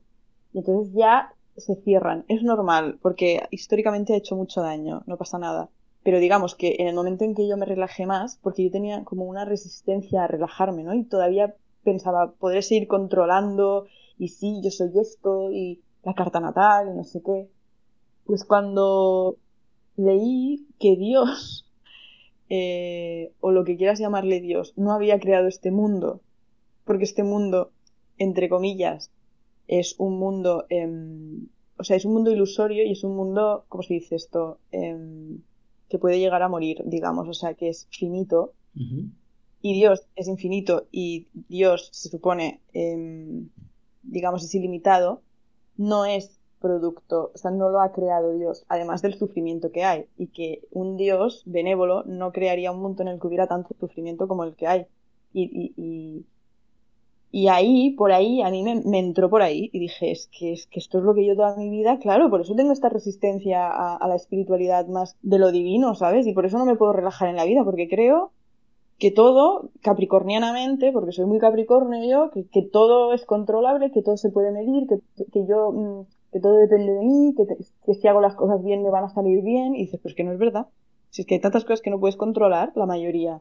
Y entonces ya se cierran. Es normal, porque históricamente ha hecho mucho daño, no pasa nada pero digamos que en el momento en que yo me relajé más, porque yo tenía como una resistencia a relajarme, ¿no? Y todavía pensaba, podré seguir controlando, y sí, yo soy esto, y la carta natal, y no sé qué. Pues cuando leí que Dios eh, o lo que quieras llamarle Dios, no había creado este mundo, porque este mundo, entre comillas, es un mundo, em, o sea, es un mundo ilusorio y es un mundo, ¿cómo se dice esto? Em, que puede llegar a morir, digamos, o sea, que es finito. Y Dios es infinito y Dios se supone, em, digamos, es ilimitado, no es producto, o sea, no lo ha creado Dios, además del sufrimiento que hay, y que un Dios benévolo no crearía un mundo en el que hubiera tanto sufrimiento como el que hay. Y, y, y, ahí, por ahí, a mí me, entró por ahí y dije, es que, es que esto es lo que yo toda mi vida, claro, por eso tengo esta resistencia a, la espiritualidad más de lo divino, ¿sabes? Y por eso no me puedo relajar en la vida, porque creo que todo, capricornianamente, porque soy muy capricornio yo, que, que todo es controlable, que todo se puede medir, que, que yo mm, que todo depende de mí, que, si hago las cosas bien me van a salir bien, y dices, pues que no es verdad. Si es que hay tantas cosas que no puedes controlar, la mayoría.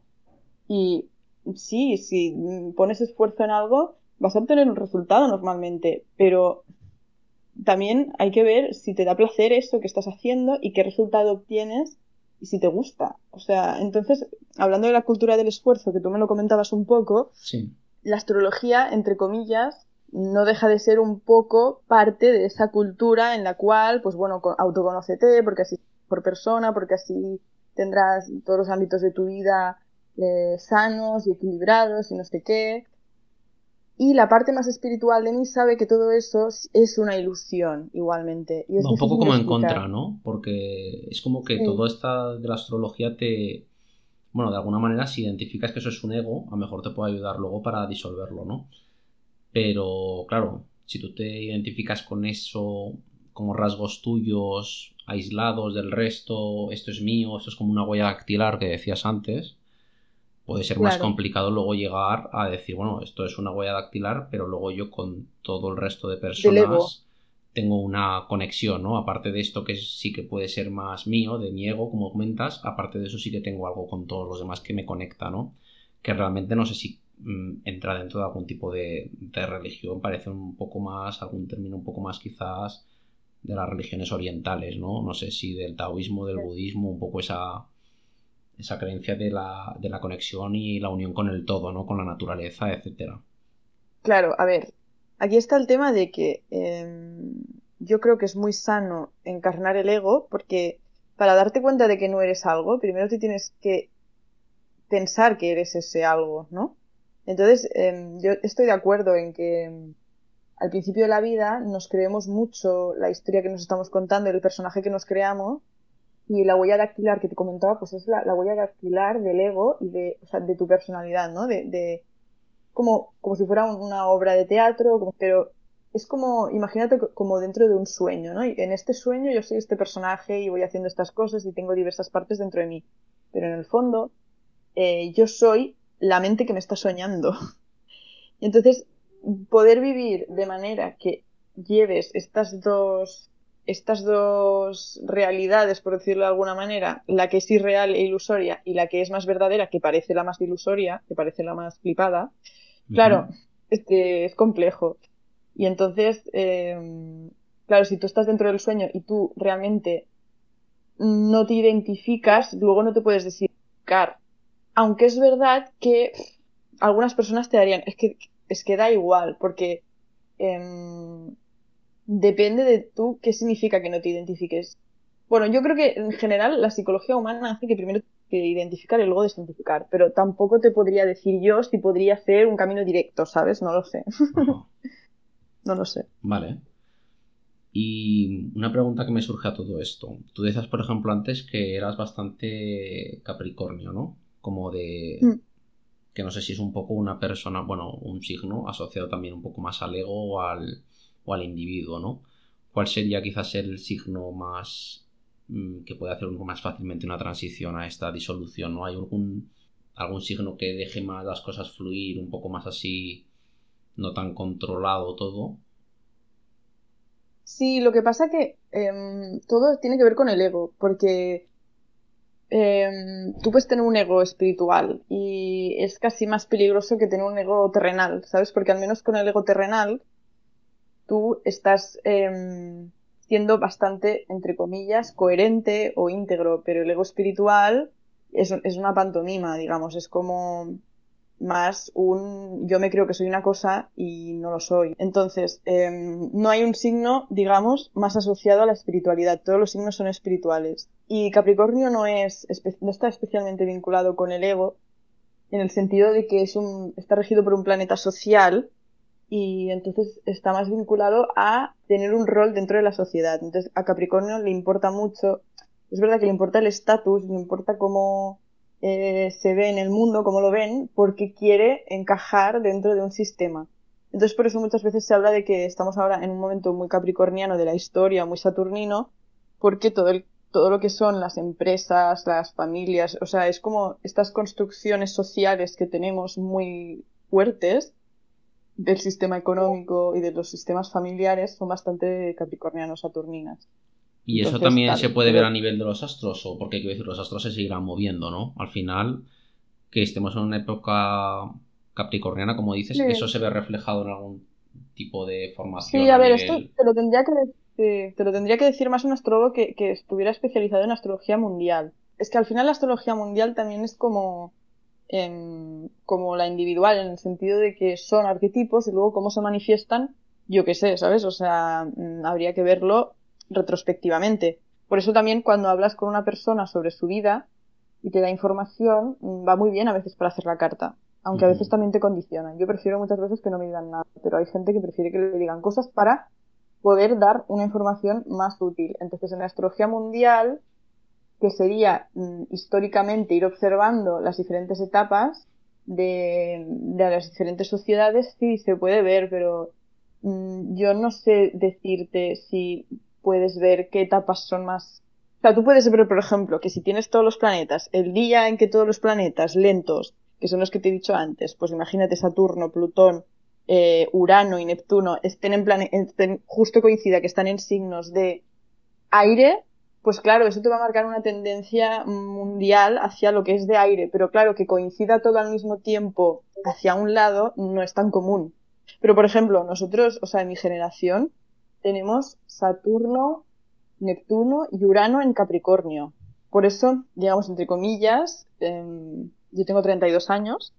Y sí, si pones esfuerzo en algo, vas a obtener un resultado normalmente, pero también hay que ver si te da placer eso que estás haciendo y qué resultado obtienes y si te gusta. O sea, entonces, hablando de la cultura del esfuerzo, que tú me lo comentabas un poco, la astrología, entre comillas, no deja de ser un poco parte de esa cultura en la cual, pues bueno, autoconócete, porque así por persona, porque así tendrás todos los ámbitos de tu vida eh, sanos y equilibrados y no sé qué. Y la parte más espiritual de mí sabe que todo eso es una ilusión, igualmente. Y un poco como en contra, ¿no? Porque es como que todo esta de la astrología te... Bueno, de alguna manera, si identificas que eso es un ego, a lo mejor te puede ayudar luego para disolverlo, ¿no? Pero claro, si tú te identificas con eso como rasgos tuyos aislados del resto, esto es mío, esto es como una huella dactilar que decías antes, puede ser más complicado luego llegar a decir, bueno, esto es una huella dactilar, pero luego yo con todo el resto de personas tengo una conexión, ¿no? Aparte de esto que sí que puede ser más mío, de mi ego, como comentas, aparte de eso sí que tengo algo con todos los demás que me conecta, ¿no? Que realmente no sé si Mm, entra dentro de algún tipo de, religión, parece un poco más, algún término un poco más quizás de las religiones orientales, ¿no? No sé si del taoísmo, del budismo, un poco esa, esa creencia de la, de la conexión y la unión con el todo, ¿no? Con la naturaleza, etcétera. Claro, a ver, aquí está el tema de que em, yo creo que es muy sano encarnar el ego porque para darte cuenta de que no eres algo, primero te tienes que pensar que eres ese algo, ¿no? Entonces, em, yo estoy de acuerdo en que em, al principio de la vida nos creemos mucho la historia que nos estamos contando y el personaje que nos creamos. Y la huella dactilar que te comentaba, pues es la, huella dactilar del ego y de, o sea, de tu personalidad, ¿no? De, de como, como si fuera una obra de teatro, pero es como, imagínate como dentro de un sueño, ¿no? Y en este sueño yo soy este personaje y voy haciendo estas cosas y tengo diversas partes dentro de mí. Pero en el fondo, eh, yo soy la mente que me está soñando. Y entonces, poder vivir de manera que lleves estas dos, estas dos realidades, por decirlo de alguna manera, la que es irreal e ilusoria y la que es más verdadera, que parece la más ilusoria, que parece la más flipada, claro, es que es complejo. Y entonces, em, claro, si tú estás dentro del sueño y tú realmente no te identificas, luego no te puedes decir aunque es verdad que algunas personas te darían, es que, es que da igual, porque em, depende de tú qué significa que no te identifiques. Bueno, yo creo que en general la psicología humana hace que primero te identificar y luego desidentificar, pero tampoco te podría decir yo si podría ser un camino directo, ¿sabes? No lo sé. no lo sé. Vale. Y una pregunta que me surge a todo esto. Tú decías, por ejemplo, antes que eras bastante capricornio, ¿no? como de... Mm. que no sé si es un poco una persona, bueno, un signo asociado también un poco más al ego o al, o al individuo, ¿no? ¿Cuál sería quizás el signo más mm, que puede hacer más fácilmente una transición a esta disolución, ¿no? ¿Hay algún, algún signo que deje más las cosas fluir, un poco más así, no tan controlado todo? Sí, lo que pasa que em, todo tiene que ver con el ego, porque Em, tú puedes tener un ego espiritual y es casi más peligroso que tener un ego terrenal, ¿sabes? Porque al menos con el ego terrenal tú estás em, siendo bastante, entre comillas, coherente o íntegro, pero el ego espiritual es, es una pantomima, digamos, es como más un yo me creo que soy una cosa y no lo soy. Entonces, em, no hay un signo, digamos, más asociado a la espiritualidad. Todos los signos son espirituales. Y Capricornio no, es, no está especialmente vinculado con el ego, en el sentido de que es un, está regido por un planeta social y entonces está más vinculado a tener un rol dentro de la sociedad. Entonces, a Capricornio le importa mucho, es verdad que le importa el estatus, le importa cómo eh, se ve en el mundo, como lo ven, porque quiere encajar dentro de un sistema. Entonces por eso muchas veces se habla de que estamos ahora en un momento muy capricorniano de la historia, muy saturnino, porque todo, todo lo que son las empresas, las familias, o sea, es como estas construcciones sociales que tenemos muy fuertes del sistema económico y de los sistemas familiares son bastante capricornianos, saturninas. Y eso también se puede ver a nivel de los astros, o porque quiero decir, los astros se seguirán moviendo, ¿no? Al final, que estemos en una época capricorniana, como dices, eso se ve reflejado en algún tipo de formación. Sí, a, ver, esto te lo tendría que decir, te lo tendría que decir más un astrólogo que, que, estuviera especializado en astrología mundial. Es que al final la astrología mundial también es como, como la individual, en el sentido de que son arquetipos y luego cómo se manifiestan, yo qué sé, ¿sabes? O sea, mm, habría que verlo retrospectivamente. Por eso también cuando hablas con una persona sobre su vida y te da información, mm, va muy bien a veces para hacer la carta. Aunque a veces también te condicionan. Yo prefiero muchas veces que no me digan nada, pero hay gente que prefiere que le digan cosas para poder dar una información más útil. Entonces, en la astrología mundial, que sería mm, históricamente ir observando las diferentes etapas de, las diferentes sociedades, sí se puede ver, pero mm, yo no sé decirte si puedes ver qué etapas son más... O sea, tú puedes ver, por ejemplo, que si tienes todos los planetas, el día en que todos los planetas lentos, que son los que te he dicho antes, pues imagínate Saturno, Plutón, eh, Urano y Neptuno estén en plan, justo coincida que están en signos de aire, pues claro, eso te va a marcar una tendencia mundial hacia lo que es de aire, pero claro, que coincida todo al mismo tiempo hacia un lado no es tan común. Pero por ejemplo, nosotros, o sea, en mi generación, tenemos Saturno, Neptuno y Urano en Capricornio. Por eso, digamos, entre comillas, em, yo tengo 32 años.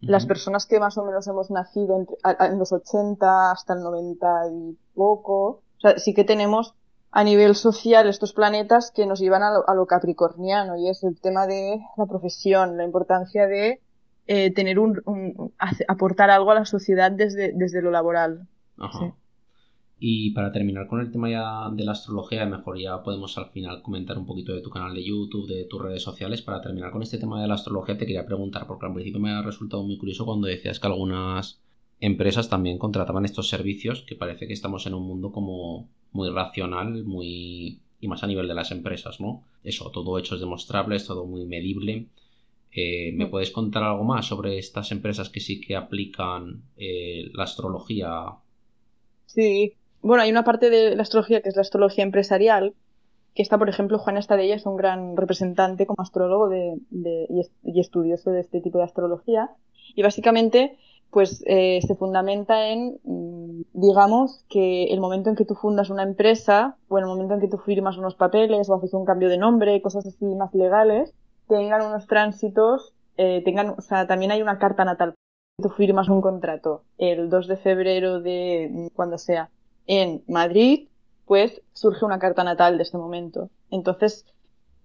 Las personas que más o menos hemos nacido en los 80 hasta el 90 y poco, o sea, sí que tenemos a nivel social estos planetas que nos llevan a lo, capricorniano y es el tema de la profesión, la importancia de eh, tener un, aportar algo a la sociedad desde, desde lo laboral. Ajá. Y para terminar con el tema ya de la astrología, mejor ya podemos al final comentar un poquito de tu canal de YouTube, de tus redes sociales. Para terminar con este tema de la astrología, te quería preguntar, porque al principio me ha resultado muy curioso cuando decías que algunas empresas también contrataban estos servicios, que parece que estamos en un mundo como muy racional, muy y más a nivel de las empresas, ¿no? Eso, todo hechos demostrables, todo muy medible. Eh, ¿Me mm. puedes contar algo más sobre estas empresas que sí que aplican eh, la astrología? Sí, bueno, hay una parte de la astrología que es la astrología empresarial, que está, por ejemplo, Juana Estadella es un gran representante como astrólogo de, y, estudioso de este tipo de astrología. Y básicamente, pues eh, se fundamenta en, mm, digamos, que el momento en que tú fundas una empresa, o el momento en que tú firmas unos papeles, o haces un cambio de nombre, cosas así más legales, tengan unos tránsitos, eh, tengan, o sea, también hay una carta natal. Tú firmas un contrato el 2 de febrero de mm, cuando sea en Madrid, pues surge una carta natal de este momento. Entonces,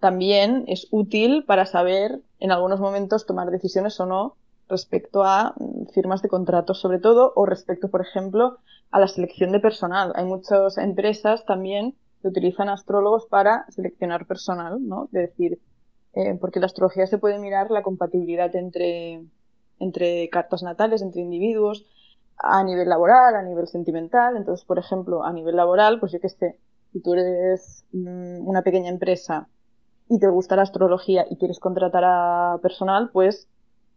también es útil para saber en algunos momentos tomar decisiones o no respecto a mm, firmas de contratos sobre todo o respecto, por ejemplo, a la selección de personal. Hay muchas empresas también que utilizan astrólogos para seleccionar personal, ¿no? De decir, eh, porque la astrología se puede mirar la compatibilidad entre, entre cartas natales, entre individuos, a nivel laboral, a nivel sentimental. Entonces, por ejemplo, a nivel laboral, pues yo que sé, si tú eres mm, una pequeña empresa y te gusta la astrología y quieres contratar a personal, pues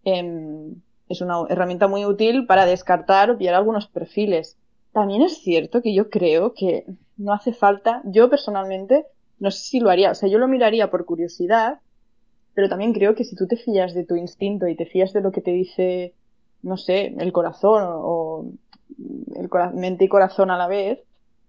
eh, es una herramienta muy útil para descartar o pillar algunos perfiles. También es cierto que yo creo que no hace falta, yo personalmente, no sé si lo haría, o sea, yo lo miraría por curiosidad, pero también creo que si tú te fías de tu instinto y te fías de lo que te dice no sé, el corazón o el mente y corazón a la vez,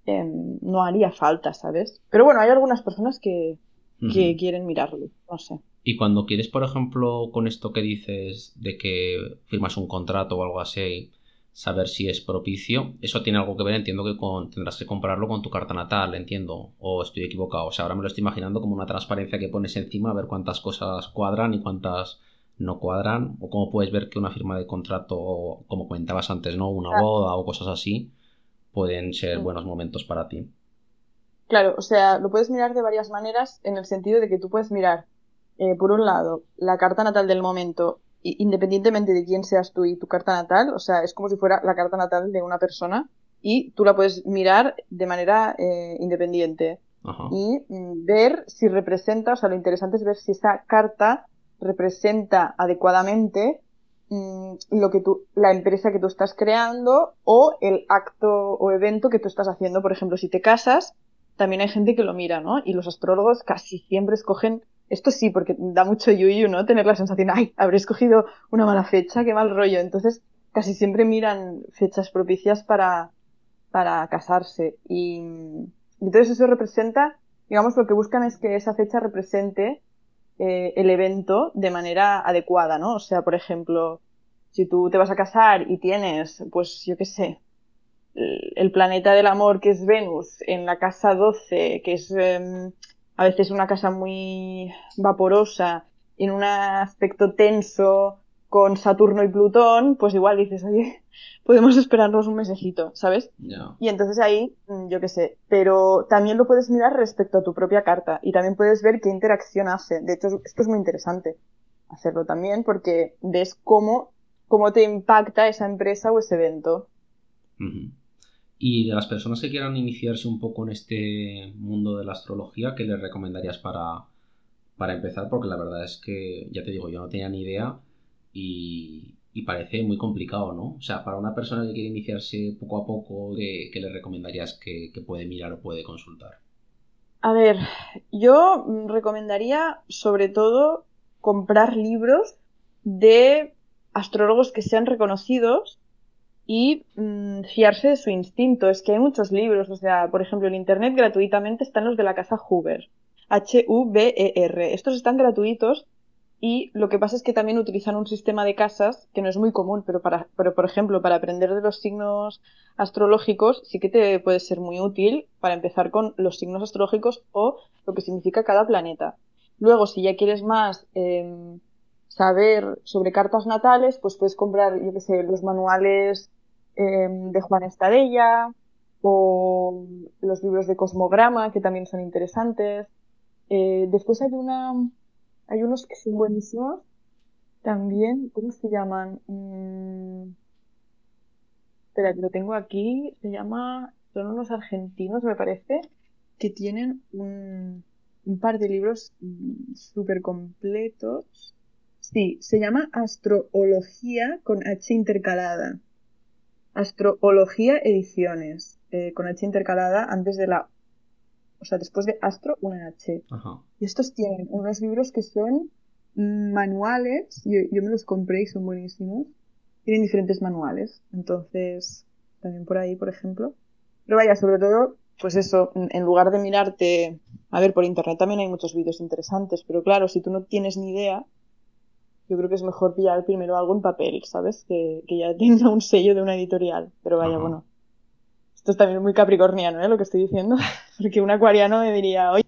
em, no haría falta, ¿sabes? Pero bueno, hay algunas personas que, quieren mirarlo, no sé. Y cuando quieres, por ejemplo, con esto que dices de que firmas un contrato o algo así, saber si es propicio, eso tiene algo que ver, entiendo que con, tendrás que compararlo con tu carta natal, entiendo, o estoy equivocado. O sea, ahora me lo estoy imaginando como una transparencia que pones encima a ver cuántas cosas cuadran y cuántas no cuadran, o cómo puedes ver que una firma de contrato, como comentabas antes, ¿no? Una boda o cosas así, pueden ser buenos momentos para ti. Claro, o sea, lo puedes mirar de varias maneras en el sentido de que tú puedes mirar, eh, por un lado, la carta natal del momento, independientemente de quién seas tú y tu carta natal, o sea, es como si fuera la carta natal de una persona y tú la puedes mirar de manera eh, independiente y mm, ver si representa, o sea, lo interesante es ver si esa carta representa adecuadamente mm, lo que tú, la empresa que tú estás creando o el acto o evento que tú estás haciendo. Por ejemplo, si te casas, también hay gente que lo mira, ¿no? Y los astrólogos casi siempre escogen, esto sí, porque da mucho yuyu, ¿no? Tener la sensación, ay, habré escogido una mala fecha, qué mal rollo. Entonces, casi siempre miran fechas propicias para, para casarse. Y, entonces eso representa, digamos, lo que buscan es que esa fecha represente eh, el evento de manera adecuada, ¿no? O sea, por ejemplo, si tú te vas a casar y tienes, pues yo qué sé, el planeta del amor que es Venus en la casa 12, que es em, a veces una casa muy vaporosa, en un aspecto tenso con Saturno y Plutón, pues igual dices, oye, podemos esperarnos un mesecito, ¿sabes? Y entonces ahí, mm, yo qué sé, pero también lo puedes mirar respecto a tu propia carta y también puedes ver qué interacción hace. De hecho, esto es muy interesante hacerlo también porque ves cómo, cómo te impacta esa empresa o ese evento. Y de las personas que quieran iniciarse un poco en este mundo de la astrología, ¿qué les recomendarías para, para empezar? Porque la verdad es que, ya te digo, yo no tenía ni idea y, parece muy complicado, ¿no? O sea, para una persona que quiere iniciarse poco a poco, ¿qué, le recomendarías que, que puede mirar o puede consultar? A ver, yo recomendaría sobre todo comprar libros de astrólogos que sean reconocidos y mm, fiarse de su instinto. Es que hay muchos libros, o sea, por ejemplo, en Internet gratuitamente están los de la casa Hoover, H-U-V-E-R. Estos están gratuitos y lo que pasa es que también utilizan un sistema de casas que no es muy común, pero, para, pero por ejemplo, para aprender de los signos astrológicos sí que te puede ser muy útil para empezar con los signos astrológicos o lo que significa cada planeta. Luego, si ya quieres más em, saber sobre cartas natales, pues puedes comprar, yo qué sé, los manuales em, de Juan Estadella o los libros de Cosmograma, que también son interesantes. Eh, después hay una, hay unos que son buenísimos también, ¿cómo se llaman? Mm, espera, lo tengo aquí, se llama, son unos argentinos, me parece, que tienen un, un par de libros mm, súper completos Sí, se llama Astrología con H intercalada. Astrología Ediciones, eh, con H intercalada antes de la... O sea, después de Astro, una H. Y estos tienen unos libros que son manuales, yo, yo me los compré y son buenísimos. Tienen diferentes manuales, entonces, también por ahí, por ejemplo. Pero vaya, sobre todo, pues eso, en lugar de mirarte, a ver, por internet también hay muchos vídeos interesantes, pero claro, si tú no tienes ni idea, yo creo que es mejor pillar primero algo en papel, ¿sabes? Que, ya tenga un sello de una editorial. Pero vaya, bueno. Esto es también muy capricorniano, ¿eh? Lo que estoy diciendo. Porque un acuariano me diría, oye,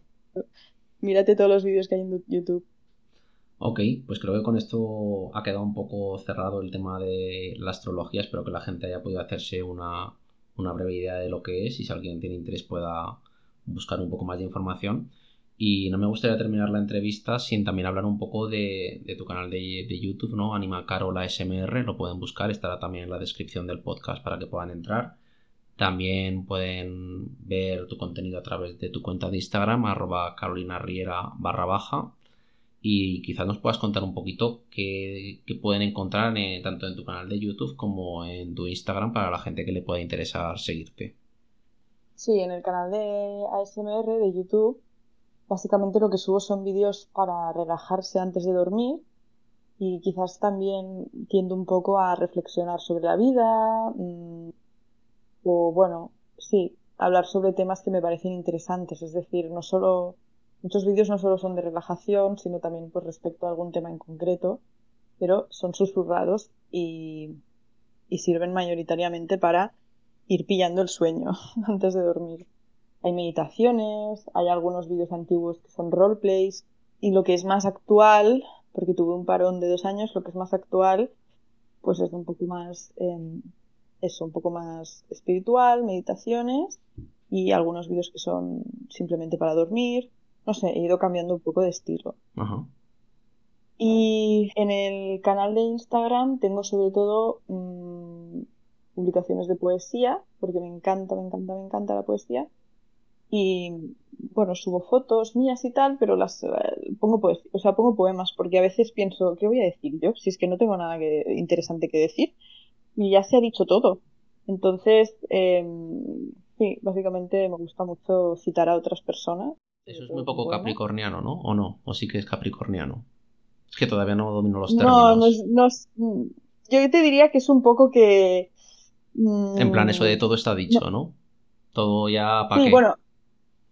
mírate todos los vídeos que hay en YouTube. Ok, pues creo que con esto ha quedado un poco cerrado el tema de la astrología. Espero que la gente haya podido hacerse una, una breve idea de lo que es y si alguien tiene interés pueda buscar un poco más de información. Y no me gustaría terminar la entrevista sin también hablar un poco de, tu canal de, YouTube, ¿no? Anima Carola SMR, lo pueden buscar, estará también en la descripción del podcast para que puedan entrar. También pueden ver tu contenido a través de tu cuenta de Instagram, arroba carolinarriera barra baja. Y quizás nos puedas contar un poquito qué, pueden encontrar tanto en tu canal de YouTube como en tu Instagram para la gente que le pueda interesar seguirte. Sí, en el canal de ASMR de YouTube Básicamente lo que subo son vídeos para relajarse antes de dormir y quizás también tiendo un poco a reflexionar sobre la vida mm, o bueno, sí, hablar sobre temas que me parecen interesantes, es decir, no solo Muchos vídeos no solo son de relajación, sino también pues respecto a algún tema en concreto, pero son susurrados y, y sirven mayoritariamente para ir pillando el sueño antes de dormir. Hay meditaciones, hay algunos vídeos antiguos que son roleplays y lo que es más actual, porque tuve un parón de dos años, lo que es más actual, pues es un poco más, eh, eso, un poco más espiritual, meditaciones y algunos vídeos que son simplemente para dormir. No sé, he ido cambiando un poco de estilo. Ajá. Y en el canal de Instagram tengo sobre todo mmm, publicaciones de poesía, porque me encanta, me encanta, me encanta la poesía. Y bueno, subo fotos mías y tal, pero las eh, pongo poesía, o sea, pongo poemas, porque a veces pienso, ¿qué voy a decir yo? Si es que no tengo nada que, interesante que decir. Y ya se ha dicho todo. Entonces, eh, sí, básicamente me gusta mucho citar a otras personas. Eso es muy poco capricorniano, ¿no? ¿O no? ¿O sí que es capricorniano? Es que todavía no domino los términos. No, no, yo te diría que es un poco que en plan, eso de mm, todo está dicho, ¿no? Todo ya para Sí, bueno,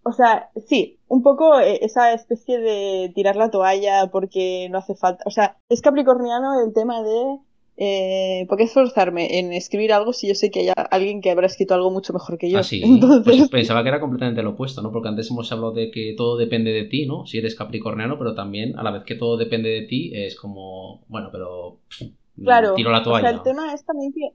o sea, sí, un poco eh, esa especie de tirar la toalla porque no hace falta. O sea, es capricorniano el tema de. Eh, ¿Por qué esforzarme en escribir algo si yo sé que hay alguien que habrá escrito algo mucho mejor que yo? Ah, sí. Pues pensaba que era completamente lo opuesto, ¿no? Porque antes hemos hablado de que todo depende de ti, ¿no? Si eres capricorniano, pero también a la vez que todo depende de ti es como, bueno, pero claro, tiro la toalla. O sea, el tema es también que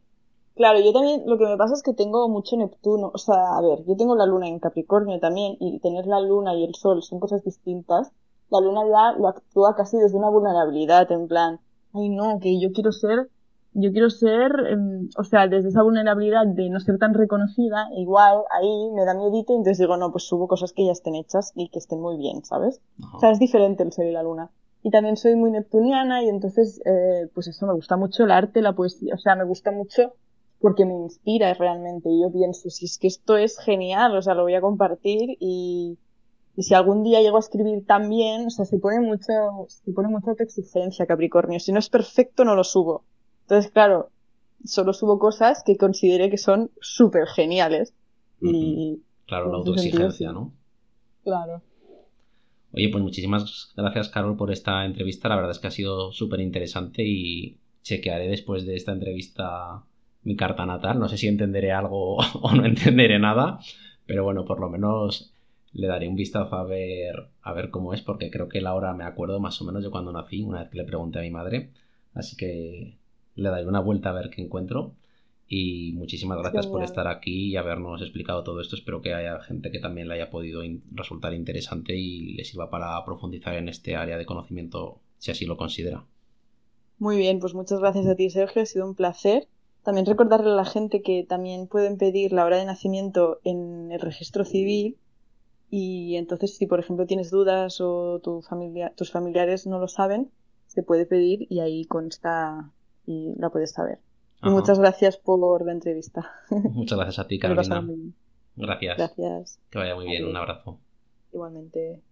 Claro, yo también lo que me pasa es que tengo mucho Neptuno. O sea, a ver, yo tengo la luna en Capricornio también y tener la luna y el sol son cosas distintas. La luna ya lo actúa casi desde una vulnerabilidad, en plan, ay no, que yo quiero ser, yo quiero ser, em, o sea, desde esa vulnerabilidad de no ser tan reconocida, igual ahí me da miedito y entonces digo, no, pues subo cosas que ya estén hechas y que estén muy bien, ¿sabes? O sea, es diferente el sol y la luna. Y también soy muy neptuniana y entonces, eh, pues eso, me gusta mucho el arte, la poesía, o sea, me gusta mucho porque me inspira realmente. Y yo pienso, si es que esto es genial, o sea, lo voy a compartir y, y si algún día llego a escribir tan bien, o sea, se pone mucho, se pone mucha exigencia Capricornio. Si no es perfecto, no lo subo. Entonces, claro, solo subo cosas que considere que son súper geniales. Y. Claro, la autoexigencia, ¿no? Claro. Oye, pues muchísimas gracias, Carol, por esta entrevista. La verdad es que ha sido súper interesante y chequearé después de esta entrevista mi carta natal. No sé si entenderé algo o no entenderé nada, pero bueno, por lo menos le daré un vistazo a ver, a ver cómo es, porque creo que la hora me acuerdo más o menos de cuando nací, una vez que le pregunté a mi madre. Así que le daré una vuelta a ver qué encuentro. Y muchísimas gracias por estar aquí y habernos explicado todo esto. Espero que haya gente que también le haya podido resultar interesante y le sirva para profundizar en este área de conocimiento, si así lo considera. Muy bien, pues muchas gracias a ti, Sergio. Ha sido un placer. También recordarle a la gente que también pueden pedir la hora de nacimiento en el registro civil y entonces si por ejemplo tienes dudas o tu familia, tus familiares no lo saben, se puede pedir y ahí consta y la puedes saber. Y muchas gracias por la entrevista. Muchas gracias a ti, Carolina. Gracias. Gracias. Que vaya muy bien. Un abrazo. Igualmente.